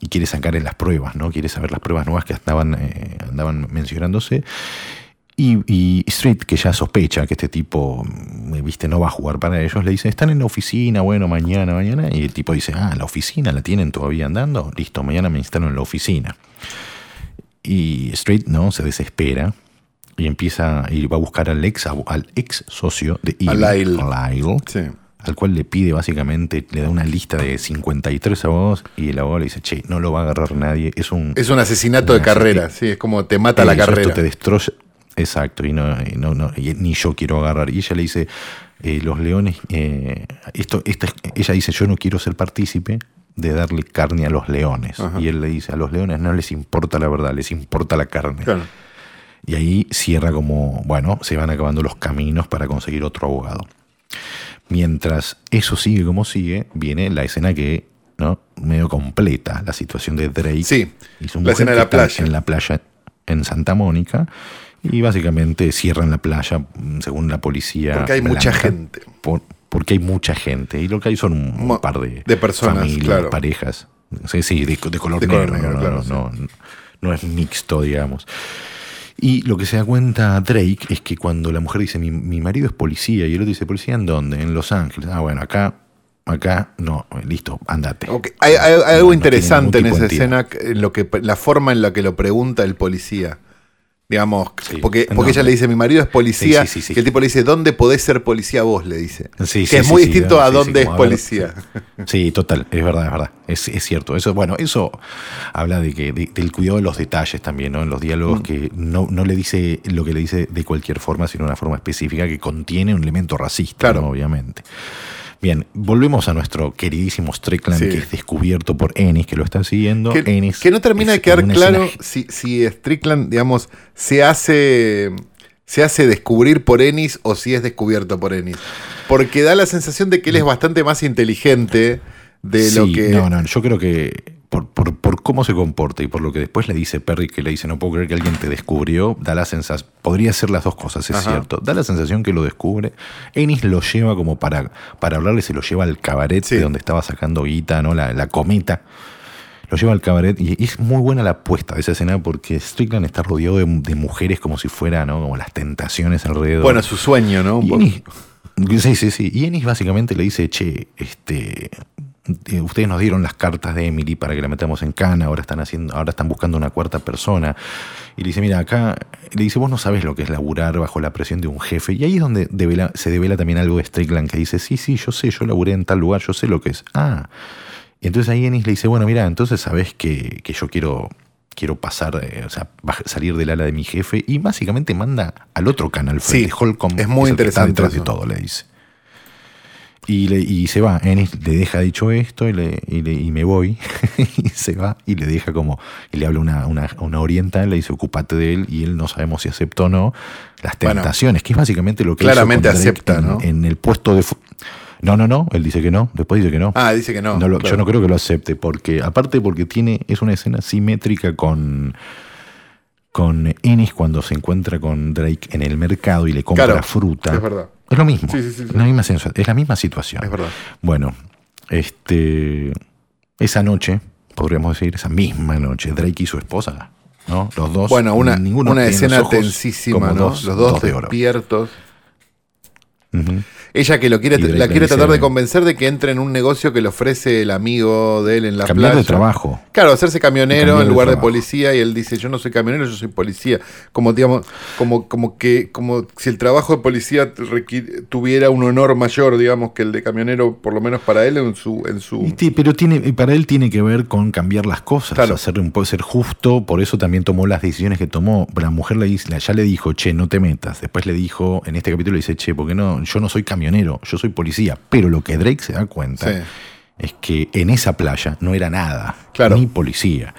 Speaker 2: y quiere sacar en las pruebas, ¿no? Quiere saber las pruebas nuevas que estaban, eh, andaban mencionándose. Y, y Street, que ya sospecha que este tipo, mm, viste, no va a jugar para ellos, le dice, están en la oficina, bueno, mañana, mañana. Y el tipo dice, ah, la oficina la tienen todavía andando. Listo, mañana me instalo en la oficina. Y Street, ¿no? Se desespera y empieza y va a buscar al ex, al ex socio de Ely,
Speaker 1: Lyle.
Speaker 2: Lyle,
Speaker 1: Sí.
Speaker 2: Al cual le pide básicamente, le da una lista de 53 abogados y el abogado le dice, che, no lo va a agarrar nadie, es un...
Speaker 1: Es un asesinato de carrera, sí, es como te mata la carrera.
Speaker 2: Esto te destroza. Exacto, y no, y no, no, y ni yo quiero agarrar. Y ella le dice, eh, los leones, eh, esto, esta, ella dice, yo no quiero ser partícipe de darle carne a los leones.
Speaker 1: Ajá.
Speaker 2: Y él le dice, a los leones no les importa la verdad, les importa la carne.
Speaker 1: Claro.
Speaker 2: Y ahí cierra como, bueno, se van acabando los caminos para conseguir otro abogado. Mientras eso sigue como sigue, viene la escena que, ¿no? Medio completa, la situación de Drake.
Speaker 1: Sí,
Speaker 2: y su
Speaker 1: la escena de la playa.
Speaker 2: En la playa en Santa Mónica. Y básicamente cierran la playa, mm, según la policía.
Speaker 1: Porque hay mucha gente.
Speaker 2: por- porque hay mucha gente. Y lo que hay son un
Speaker 1: Mo-
Speaker 2: par de,
Speaker 1: de personas,
Speaker 2: familias,
Speaker 1: claro.
Speaker 2: parejas. Sí, sí, de, de color
Speaker 1: De
Speaker 2: negro.
Speaker 1: color negro,
Speaker 2: no,
Speaker 1: claro,
Speaker 2: no,
Speaker 1: sí.
Speaker 2: no, no, no es mixto, digamos. Y lo que se da cuenta Drake es que cuando la mujer dice, mi, mi marido es policía, y el otro dice, ¿policía en dónde? En Los Ángeles. Ah, bueno, acá, acá, no, listo, andate.
Speaker 1: Hay, hay- hay
Speaker 2: No-
Speaker 1: algo
Speaker 2: no
Speaker 1: interesante en esa escena, en lo que, la forma en la que lo pregunta el policía. Digamos,
Speaker 2: Sí.
Speaker 1: porque, porque ella le dice, mi marido es policía,
Speaker 2: Sí, sí,
Speaker 1: que el tipo le dice, ¿dónde podés ser policía vos? Le dice.
Speaker 2: Sí,
Speaker 1: que es muy distinto a dónde es
Speaker 2: ver,
Speaker 1: policía.
Speaker 2: Sí, total, es verdad, es verdad. Es, es cierto. Eso, bueno, eso habla de que, de- del cuidado de los detalles también, ¿no? En los
Speaker 1: Mm.
Speaker 2: diálogos que no, no le dice lo que le dice de cualquier forma, sino de una forma específica que contiene un elemento racista,
Speaker 1: Claro.
Speaker 2: ¿no? obviamente. Bien, volvemos a nuestro queridísimo Strickland,
Speaker 1: Sí.
Speaker 2: que es descubierto por Ennis, que lo está siguiendo.
Speaker 1: Que,
Speaker 2: Ennis
Speaker 1: que no termina de quedar claro
Speaker 2: escena-
Speaker 1: si, si Strickland, digamos, se hace, se hace descubrir por Ennis o si es descubierto por Ennis. Porque da la sensación de que él es bastante más inteligente de lo que.
Speaker 2: No, no, yo creo que por, por, por cómo se comporta y por lo que después le dice Perry, que le dice, no puedo creer que alguien te descubrió, da la sensación, podría ser las dos cosas, es
Speaker 1: Ajá.
Speaker 2: cierto, da la sensación que lo descubre, Ennis lo lleva como para, para hablarle, se lo lleva al cabaret
Speaker 1: Sí.
Speaker 2: de donde estaba sacando guita, ¿no? La, la cometa. Lo lleva al cabaret y es muy buena la apuesta de esa escena porque Strickland está rodeado de, de mujeres como si fuera, ¿no? Como las tentaciones alrededor.
Speaker 1: Bueno, su sueño, ¿no?
Speaker 2: Y. Ennis, sí, sí, sí. Y Ennis básicamente le dice, che, este, eh, ustedes nos dieron las cartas de Emily para que la metamos en cana, ahora están haciendo, ahora están buscando una cuarta persona. Y le dice, mira, acá, le dice, vos no sabes lo que es laburar bajo la presión de un jefe. Y ahí es donde devela- se devela también algo de Strickland que dice, sí, sí, yo sé, yo laburé en tal lugar, yo sé lo que es. Ah. Y entonces ahí Ennis le dice, bueno, mira, entonces sabes que, que yo quiero quiero pasar, eh, o sea, salir del ala de mi jefe y básicamente manda al otro canal,
Speaker 1: Sí,
Speaker 2: frente, Holcomb,
Speaker 1: es muy interesante
Speaker 2: detrás de todo, le dice. Y, le, y se va, Ennis le deja dicho esto y, le, y, le- y me voy. [LAUGHS] y se va y le deja como. Y le habla una, una, una oriental, le dice, ocúpate de él. Y él no sabemos si acepta o no. Las
Speaker 1: Bueno,
Speaker 2: tentaciones, que es básicamente lo que
Speaker 1: claramente acepta,
Speaker 2: en,
Speaker 1: ¿no?
Speaker 2: en el puesto de. No, no, no. Él dice que no. Después dice que no.
Speaker 1: Ah, dice que no.
Speaker 2: No lo-
Speaker 1: claro.
Speaker 2: Yo no creo que lo acepte, porque aparte porque tiene, es una escena simétrica con, con Ennis cuando se encuentra con Drake en el mercado y le compra
Speaker 1: Claro,
Speaker 2: fruta.
Speaker 1: es verdad.
Speaker 2: Es lo mismo.
Speaker 1: Sí, sí, sí.
Speaker 2: La misma es la misma situación.
Speaker 1: Es verdad.
Speaker 2: Bueno, este, esa noche, podríamos decir, esa misma noche, Drake y su esposa, ¿no? Los dos.
Speaker 1: Bueno, una, una escena tensísima, ¿no?
Speaker 2: dos-
Speaker 1: Los dos,
Speaker 2: dos de oro.
Speaker 1: Ella que lo quiere, la quiere tratar de convencer de que entre en un negocio que le ofrece el amigo de él en la
Speaker 2: Cambiar
Speaker 1: playa.
Speaker 2: de trabajo.
Speaker 1: Claro, hacerse camionero en lugar de policía y él dice, yo no soy camionero, yo soy policía. Como digamos, como, como que, como si el trabajo de policía tuviera un honor mayor, digamos, que el de camionero, por lo menos para él en su, en su.
Speaker 2: Pero tiene, para él tiene que ver con cambiar las cosas,
Speaker 1: Claro.
Speaker 2: hacer un poco ser justo, por eso también tomó las decisiones que tomó. La mujer le ya le dijo, che, no te metas. Después le dijo, en este capítulo le dice, che, porque no, yo no soy camionero, yo soy policía. Pero lo que Drake se da cuenta
Speaker 1: Sí.
Speaker 2: es que en esa playa no era nada,
Speaker 1: Claro.
Speaker 2: ni policía.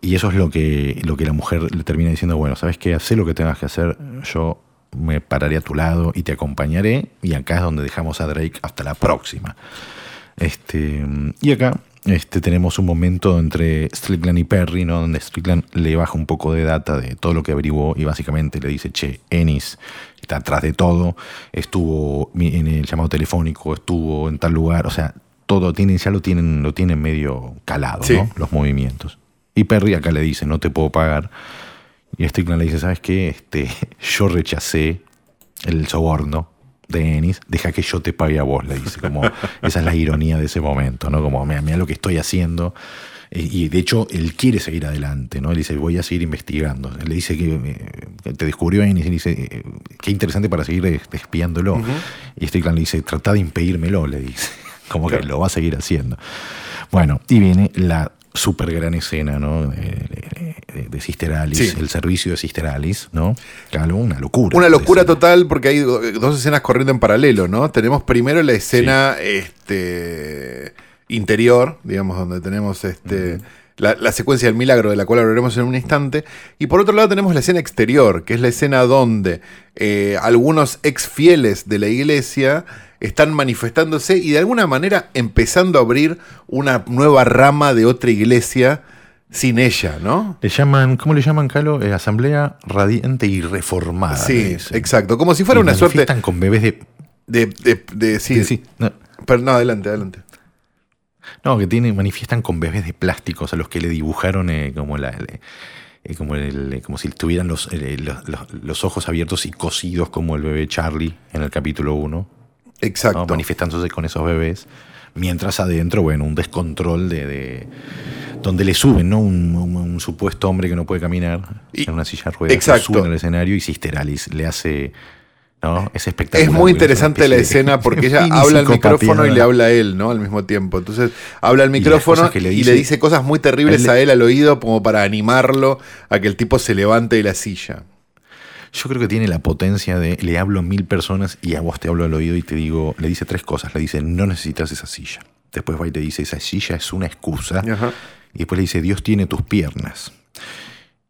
Speaker 2: Y eso es lo que, lo que la mujer le termina diciendo, bueno, ¿sabes qué? Hacé lo que tengas que hacer, yo me pararé a tu lado y te acompañaré. Y acá es donde dejamos a Drake hasta la próxima. Este, y acá este, tenemos un momento entre Strickland y Perry, ¿no? donde Strickland le baja un poco de data de todo lo que averiguó y básicamente le dice, che, Ennis está atrás de todo, estuvo en el llamado telefónico, estuvo en tal lugar, o sea, todo tienen, ya lo tienen, lo tienen medio calado,
Speaker 1: Sí.
Speaker 2: ¿no? los movimientos. Y Perry acá le dice, no te puedo pagar. Y Strickland le dice, ¿sabes qué? Este, [LAUGHS] yo rechacé el soborno de Ennis, deja que yo te pague a vos, le dice. Como, [LAUGHS] esa es la ironía de ese momento, ¿no? Como, mira, mira lo que estoy haciendo. Y de hecho, él quiere seguir adelante, ¿no? Él dice, voy a seguir investigando. Él le dice que, eh, te descubrió Ennis y le dice, eh, qué interesante para seguir espiándolo. Y Strickland le dice, trata de impedírmelo, le dice. [LAUGHS] Como que lo va a seguir haciendo. Bueno, y viene la super gran escena, ¿no? De, de- de Sister Alice,
Speaker 1: Sí.
Speaker 2: el servicio de Sister Alice, ¿no? Claro, una locura.
Speaker 1: Una locura total porque hay do- dos escenas corriendo en paralelo, ¿no? Tenemos primero la escena este, interior, digamos, donde tenemos este, la, la secuencia del milagro, de la cual hablaremos en un instante. Y por otro lado tenemos la escena exterior, que es la escena donde eh, algunos ex fieles de la iglesia están manifestándose y de alguna manera empezando a abrir una nueva rama de otra iglesia sin ella, ¿no?
Speaker 2: Le llaman, ¿cómo le llaman, Calo? Eh, Asamblea Radiante y Reformada.
Speaker 1: Sí, exacto. Como si fuera
Speaker 2: Y
Speaker 1: una suerte
Speaker 2: manifiestan con bebés de.
Speaker 1: de, de, de- sí,
Speaker 2: sí, no,
Speaker 1: Pero no, adelante, adelante.
Speaker 2: No, que tienen, manifiestan con bebés de plásticos a los que le dibujaron eh, como la. le- eh, como, el- como si tuvieran los, eh, los, los- los ojos abiertos y cosidos como el bebé Charlie en el capítulo 1.
Speaker 1: Exacto.
Speaker 2: ¿no? manifestándose con esos bebés. Mientras adentro, bueno, un descontrol de. de- donde le suben, ¿no? Un, un- un supuesto hombre que no puede caminar
Speaker 1: Y-
Speaker 2: en una silla de ruedas.
Speaker 1: exacto.
Speaker 2: Lo suben al escenario y Sister Alice le hace. ¿No? Es espectacular.
Speaker 1: Es muy interesante la escena porque [LAUGHS] ella habla al micrófono y le habla a él, ¿no? Al mismo tiempo. Entonces, habla al micrófono y le dice cosas muy terribles
Speaker 2: él
Speaker 1: a él al oído como para animarlo a que el tipo se levante de la silla.
Speaker 2: Yo creo que tiene la potencia de le hablo a mil personas y a vos te hablo al oído y te digo, le dice tres cosas. Le dice, no necesitas esa silla. Después va y te dice, esa silla es una excusa.
Speaker 1: Ajá.
Speaker 2: Y después le dice, Dios tiene tus piernas.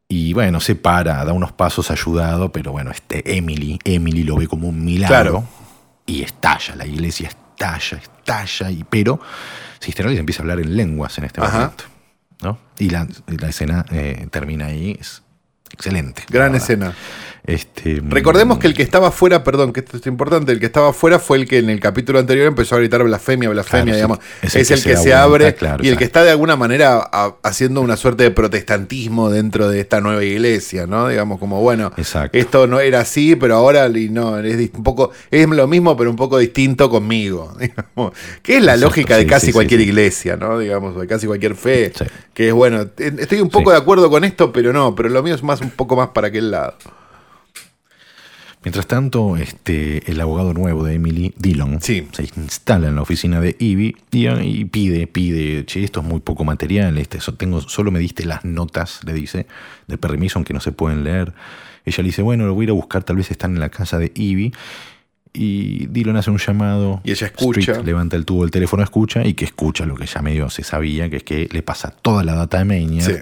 Speaker 2: Y bueno, se para, da unos pasos ayudado, pero bueno, este Emily, Emily lo ve como un milagro.
Speaker 1: Claro.
Speaker 2: Y estalla, la iglesia estalla, estalla, y, pero Sister Alice empieza a hablar en lenguas en este
Speaker 1: Ajá.
Speaker 2: momento. ¿no? Y la, la escena eh, termina ahí, es excelente.
Speaker 1: Gran escena.
Speaker 2: Este,
Speaker 1: Recordemos que el que estaba afuera, perdón, que esto es importante, el que estaba afuera fue el que en el capítulo anterior empezó a gritar blasfemia, blasfemia,
Speaker 2: Claro,
Speaker 1: digamos.
Speaker 2: es
Speaker 1: Es
Speaker 2: el que
Speaker 1: que,
Speaker 2: se vuelta,
Speaker 1: abre
Speaker 2: claro,
Speaker 1: y el que está de alguna manera a- haciendo una suerte de protestantismo dentro de esta nueva iglesia, ¿no? Digamos, como bueno,
Speaker 2: Exacto.
Speaker 1: esto no era así, pero ahora no, es un poco, es lo mismo, pero un poco distinto conmigo. [LAUGHS] digamos. que es la
Speaker 2: Exacto,
Speaker 1: lógica de
Speaker 2: sí,
Speaker 1: casi
Speaker 2: sí,
Speaker 1: cualquier
Speaker 2: sí.
Speaker 1: iglesia, ¿no? Digamos, de casi cualquier fe. Que es bueno, estoy un poco de acuerdo con esto, pero no, pero lo mío es más un poco más para aquel lado.
Speaker 2: Mientras tanto, este, el abogado nuevo de Emily, Dillon,
Speaker 1: Sí.
Speaker 2: se instala en la oficina de Ivy y, y pide, pide, che, esto es muy poco material, este, tengo, solo me diste las notas, le dice, de permiso, aunque no se pueden leer. Ella le dice, bueno, lo voy a ir a buscar, tal vez están en la casa de Ivy. y Dillon hace un llamado.
Speaker 1: Y ella escucha.
Speaker 2: Street levanta el tubo del teléfono, escucha y que escucha lo que ya medio se sabía, que es que le pasa toda la data de Maniac
Speaker 1: Sí.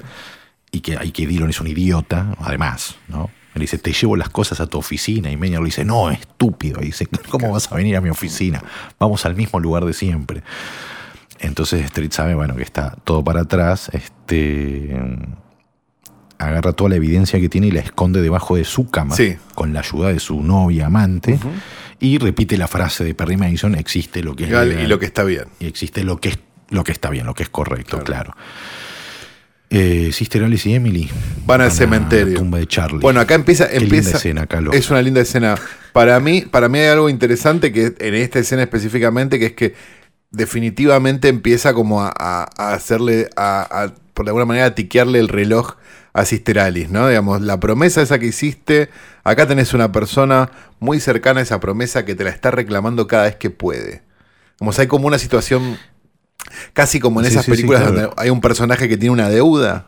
Speaker 2: y que, y que Dillon es un idiota, además, ¿no? Le dice, te llevo las cosas a tu oficina. Y Maniac le dice, no, estúpido. Y dice, ¿cómo vas a venir a mi oficina? Vamos al mismo lugar de siempre. Entonces Street sabe, bueno, que está todo para atrás. Este agarra toda la evidencia que tiene y la esconde debajo de su cama
Speaker 1: Sí.
Speaker 2: con la ayuda de su novia amante y repite la frase de Perry Mason existe lo que es
Speaker 1: Legal
Speaker 2: legal
Speaker 1: y lo que está bien.
Speaker 2: y existe lo que es lo que está bien lo que es correcto claro, Eh, Sister Alice y Emily
Speaker 1: Van al cementerio.
Speaker 2: la tumba de Charlie
Speaker 1: Bueno, acá empieza.
Speaker 2: Qué
Speaker 1: empieza
Speaker 2: linda escena.
Speaker 1: Es una linda escena. Para mí, para mí hay algo interesante que en esta escena específicamente, que es que definitivamente empieza como a, a- a hacerle, a, a, por alguna manera, a tiquearle el reloj a Sister Alice, ¿no? Digamos, la promesa esa que hiciste, acá tenés una persona muy cercana a esa promesa que te la está reclamando cada vez que puede. Como hay como una situación, casi como en
Speaker 2: Sí,
Speaker 1: esas
Speaker 2: sí, sí,
Speaker 1: películas
Speaker 2: claro.
Speaker 1: donde hay un personaje que tiene una deuda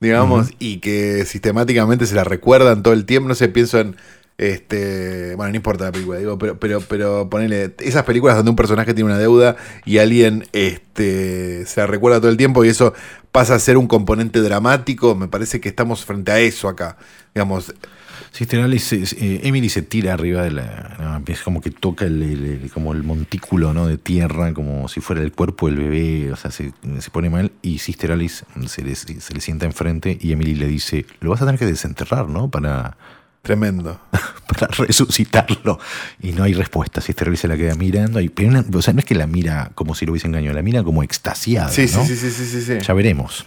Speaker 1: digamos, y que sistemáticamente se la recuerdan todo el tiempo. No sé, pienso en. Este, bueno, no importa la película, digo, pero, pero, pero ponele esas películas donde un personaje tiene una deuda y alguien este, se recuerda todo el tiempo y eso pasa a ser un componente dramático. Me parece que estamos frente a eso acá. Digamos,
Speaker 2: Sister Alice, eh, Emily se tira arriba de la. es como que toca el- como el montículo ¿no? de tierra, como si fuera el cuerpo del bebé, o sea, se, se pone mal. Y Sister Alice se le, se le sienta enfrente y Emily le dice: Lo vas a tener que desenterrar, ¿no? Para,
Speaker 1: tremendo. [LAUGHS]
Speaker 2: para resucitarlo. Y no hay respuesta. Sister Alice se la queda mirando. Y, pero una- o sea, no es que la mira como si lo hubiese engañado, la mira como extasiada.
Speaker 1: Sí, sí,
Speaker 2: ¿no?
Speaker 1: sí, sí, sí, sí, sí.
Speaker 2: Ya veremos.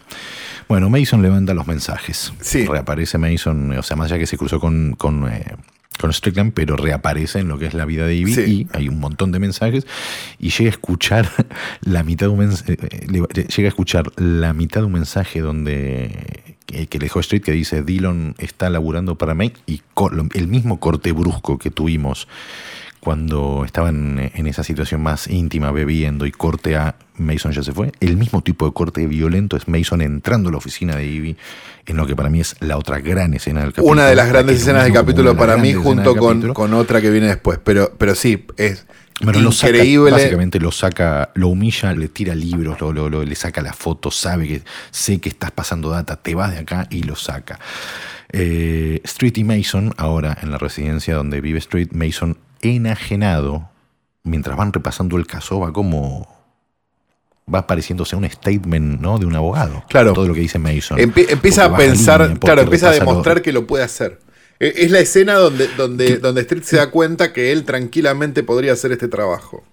Speaker 2: Bueno, Mason levanta los mensajes.
Speaker 1: Sí.
Speaker 2: Reaparece Mason, o sea, más allá que se cruzó con, con, eh, con Strickland, pero reaparece en lo que es la vida de Ivy
Speaker 1: Sí.
Speaker 2: y hay un montón de mensajes y llega a escuchar [LAUGHS] la mitad de un mensaje, llega a escuchar la mitad de un mensaje donde que, dejó Street que dice Dillon está laburando para Mike y el mismo corte brusco que tuvimos cuando estaban en esa situación más íntima bebiendo y corte a Mason ya se fue. El mismo tipo de corte violento es Mason entrando a la oficina de Ivy en lo que para mí es la otra gran escena del capítulo.
Speaker 1: Una de las
Speaker 2: La
Speaker 1: grandes escenas del capítulo para mí, junto con, con otra que viene después. Pero, pero sí, es
Speaker 2: Bueno, lo saca, básicamente lo saca, lo humilla, le tira libros, lo, lo- lo- le saca la foto, sabe que sé que estás pasando data, te vas de acá y lo saca. Eh, Street y Mason, ahora en la residencia donde vive Street, Mason enajenado, mientras van repasando el caso, va como va pareciéndose un statement ¿no? de un abogado.
Speaker 1: Claro.
Speaker 2: Todo lo que dice Mason.
Speaker 1: Empie- empieza a pensar,
Speaker 2: línea,
Speaker 1: claro, empieza a
Speaker 2: repasa lo-
Speaker 1: demostrar que lo puede hacer. E- Es la escena donde, donde, donde Street se da cuenta que él tranquilamente podría hacer este trabajo.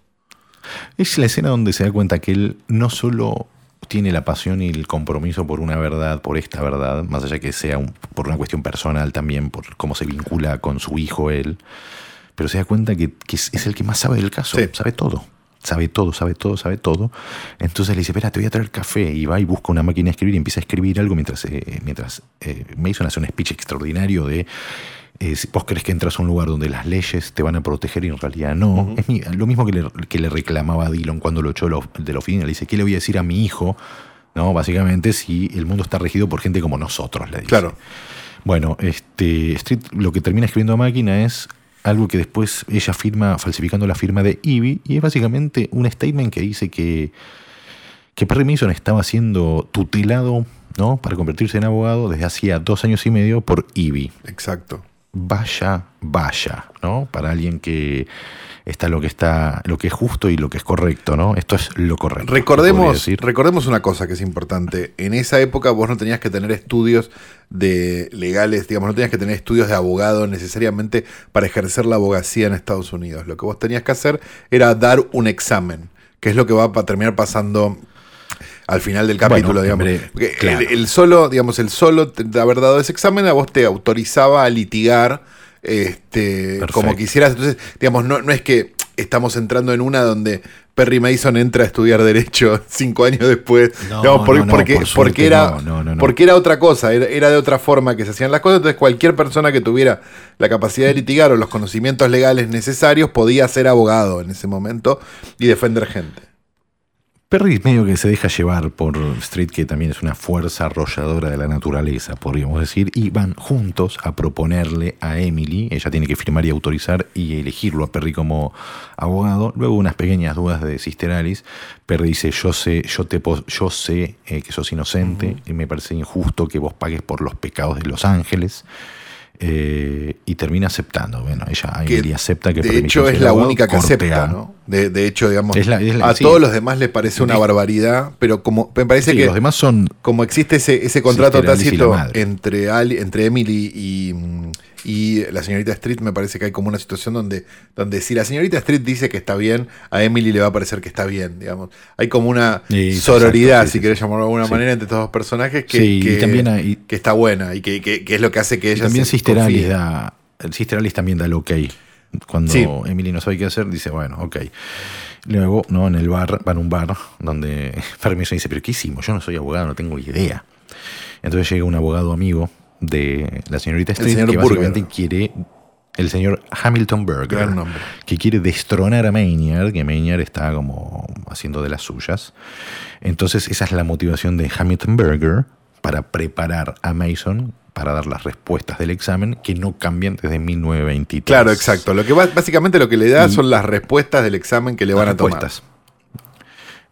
Speaker 2: Es la escena donde se da cuenta que él no solo tiene la pasión y el compromiso por una verdad, por esta verdad, más allá que sea un- por una cuestión personal también, por cómo se vincula con su hijo él, pero se da cuenta que, que es, es el que más sabe del caso,
Speaker 1: Sí.
Speaker 2: sabe todo. Sabe todo, sabe todo, sabe todo. Entonces le dice, espera, te voy a traer café. Y va y busca una máquina de escribir y empieza a escribir algo mientras, eh, mientras eh, Mason hace un speech extraordinario de eh, si vos crees que entras a un lugar donde las leyes te van a proteger y en realidad no. Es mi- lo mismo que le, que le reclamaba a Dillon cuando lo echó de la oficina. Le dice, ¿qué le voy a decir a mi hijo? No, básicamente si el mundo está regido por gente como nosotros, le dice.
Speaker 1: Claro.
Speaker 2: Bueno, este Street lo que termina escribiendo a máquina es algo que después ella firma falsificando la firma de Ivy y es básicamente un statement que dice que, que Perry Mason estaba siendo tutelado ¿no? para convertirse en abogado desde hacía dos años y medio por Ivy.
Speaker 1: Exacto.
Speaker 2: Vaya, vaya, ¿no? Para alguien que está lo que está, lo que es justo y lo que es correcto, ¿no? Esto es lo correcto.
Speaker 1: Recordemos, recordemos una cosa que es importante. En esa época vos no tenías que tener estudios de legales, digamos, no tenías que tener estudios de abogado necesariamente para ejercer la abogacía en Estados Unidos. Lo que vos tenías que hacer era dar un examen, que es lo que va a terminar pasando al final del capítulo,
Speaker 2: Bueno,
Speaker 1: digamos.
Speaker 2: hombre,
Speaker 1: Porque
Speaker 2: claro.
Speaker 1: el, el solo, digamos, el solo de haber dado ese examen a vos te autorizaba a litigar este,
Speaker 2: Perfecto.
Speaker 1: como quisieras. Entonces, digamos, no, no es que estamos entrando en una donde Perry Mason entra a estudiar Derecho [LAUGHS] cinco años después.
Speaker 2: No,
Speaker 1: por- porque,
Speaker 2: por suerte
Speaker 1: porque era, porque era otra cosa, era, era de otra forma que se hacían las cosas. Entonces, cualquier persona que tuviera la capacidad de litigar o los conocimientos legales necesarios podía ser abogado en ese momento y defender gente.
Speaker 2: Perry medio que se deja llevar por Street, que también es una fuerza arrolladora de la naturaleza, podríamos decir, y van juntos a proponerle a Emily, ella tiene que firmar y autorizar y elegirlo a Perry como abogado. Luego unas pequeñas dudas de Sister Alice. Perry dice, yo sé, yo te yo sé eh, que sos inocente y me parece injusto que vos pagues por los pecados de los ángeles. Eh, y termina aceptando. Bueno, ella
Speaker 1: Que,
Speaker 2: Emily acepta que
Speaker 1: de hecho es la única que acepta. ¿no? De, de hecho, digamos,
Speaker 2: Es la- es la-
Speaker 1: a
Speaker 2: sí.
Speaker 1: todos los demás les parece una barbaridad, pero como me parece
Speaker 2: Sí,
Speaker 1: que
Speaker 2: los demás son
Speaker 1: como existe ese, ese contrato
Speaker 2: la
Speaker 1: tácito entre, Ali- entre Emily y, y la señorita Street, me parece que hay como una situación donde, donde si la señorita Street dice que está bien, a Emily le va a parecer que está bien, digamos. Hay como una
Speaker 2: Sí,
Speaker 1: sororidad,
Speaker 2: exacto, sí,
Speaker 1: si querés llamarlo de alguna
Speaker 2: Sí.
Speaker 1: manera, entre estos dos personajes que,
Speaker 2: también hay-
Speaker 1: que está buena y que, que- que es lo que hace que ella
Speaker 2: también
Speaker 1: se
Speaker 2: Sister. Alice da el Sister Alice también da el ok cuando. Emily no sabe qué hacer dice bueno ok luego no en el bar van a un bar donde [LAUGHS] Perry Mason dice pero qué hicimos yo no soy abogado no tengo idea entonces llega un abogado amigo de la señorita Street que
Speaker 1: Burger.
Speaker 2: básicamente quiere el señor Hamilton Burger que quiere destronar a Maynard, que Maynard está como haciendo de las suyas. Entonces esa es la motivación de Hamilton Burger para preparar a Mason para dar las respuestas del examen que no cambian desde 1923.
Speaker 1: Claro, exacto. Lo que va- básicamente lo que le da
Speaker 2: Y-
Speaker 1: son las respuestas del examen que le van
Speaker 2: Las
Speaker 1: a tomar.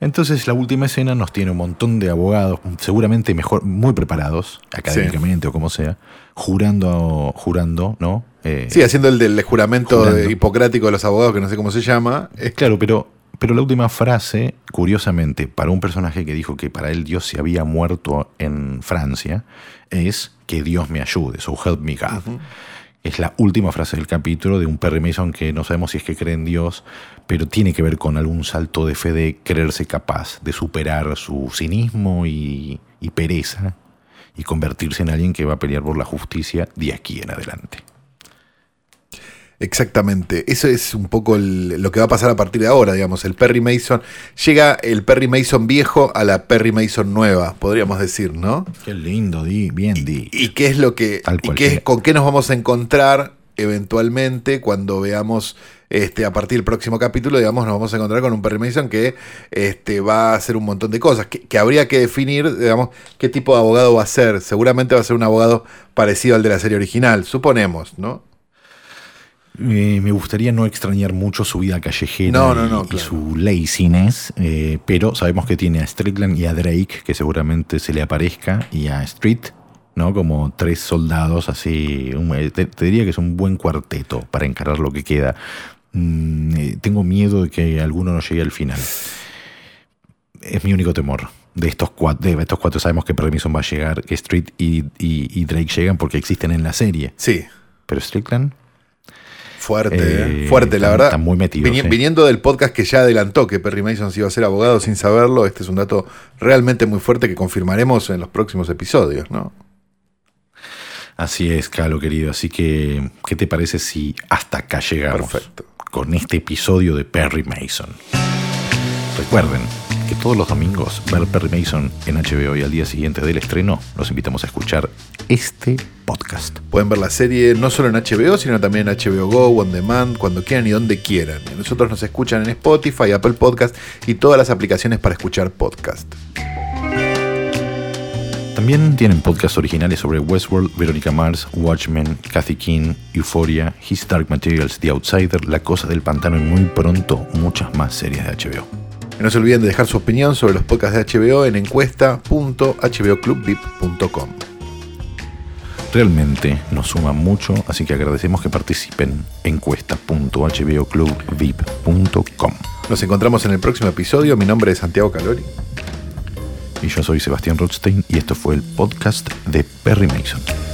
Speaker 2: Entonces la última escena nos tiene un montón de abogados, seguramente mejor, muy preparados, académicamente o como sea, jurando, jurando, ¿no? Eh,
Speaker 1: Sí, haciendo el del juramento
Speaker 2: Jurando.
Speaker 1: hipocrático de los abogados, que no sé cómo se llama.
Speaker 2: Claro, pero, pero la última frase, curiosamente, para un personaje que dijo que para él Dios se había muerto en Francia, es que Dios me ayude, so help me God. Es la última frase del capítulo de un Perry Mason que no sabemos si es que cree en Dios, pero tiene que ver con algún salto de fe de creerse capaz de superar su cinismo y, y pereza y convertirse en alguien que va a pelear por la justicia de aquí en adelante.
Speaker 1: Exactamente. Eso es un poco el- lo que va a pasar a partir de ahora, digamos. El Perry Mason. Llega el Perry Mason viejo a la Perry Mason nueva, podríamos decir, ¿no?
Speaker 2: Qué lindo, Di, bien, Di.
Speaker 1: ¿Y qué es lo que. Y qué- con qué nos vamos a encontrar eventualmente cuando veamos. Este, a partir del próximo capítulo, digamos, nos vamos a encontrar con un Perry Mason que este, va a hacer un montón de cosas, que, que habría que definir, digamos, qué tipo de abogado va a ser. Seguramente va a ser un abogado parecido al de la serie original, suponemos, ¿no?
Speaker 2: Eh, me gustaría no extrañar mucho su vida callejera
Speaker 1: No, no, no,
Speaker 2: y, su laziness, eh, pero sabemos que tiene a Strickland y a Drake, que seguramente se le aparezca, y a Street, ¿no? Como tres soldados así. te, te diría que es un buen cuarteto para encarar lo que queda. Mm, eh, tengo miedo de que alguno no llegue al final. Es mi único temor. De estos cuatro, de estos cuatro sabemos que Permison va a llegar, que Street y, y- y Drake llegan porque existen en la serie.
Speaker 1: Sí.
Speaker 2: Pero Strickland
Speaker 1: Fuerte,
Speaker 2: Eh,
Speaker 1: ¿eh? fuerte, la verdad.
Speaker 2: están muy sí.
Speaker 1: Viniendo del podcast que ya adelantó que Perry Mason se iba a ser abogado sin saberlo, este es un dato realmente muy fuerte que confirmaremos en los próximos episodios, ¿no?
Speaker 2: Así es, Calo, querido. Así que, ¿qué te parece si hasta acá llegamos?
Speaker 1: Perfecto.
Speaker 2: Con este episodio de Perry Mason. Recuerden que todos los domingos ver Perry Mason en HBO y al día siguiente del estreno los invitamos a escuchar este podcast.
Speaker 1: Pueden ver la serie no solo en HBO, sino también en HBO Go, On Demand, cuando quieran y donde quieran. Nosotros nos escuchan en Spotify, Apple Podcast y todas las aplicaciones para escuchar podcast.
Speaker 2: También tienen podcasts originales sobre Westworld, Veronica Mars, Watchmen, Kathy King, Euphoria, His Dark Materials, The Outsider, La Cosa del Pantano y muy pronto muchas más series de HBO.
Speaker 1: Y no se olviden de dejar su opinión sobre los podcasts de HBO en encuesta.hboclubvip.com.
Speaker 2: Realmente nos suma mucho, así que agradecemos que participen en encuesta.hboclubvip.com.
Speaker 1: Nos encontramos en el próximo episodio. Mi nombre es Santiago Calori.
Speaker 2: Y yo soy Sebastián Rothstein y esto fue el podcast de Perry Mason.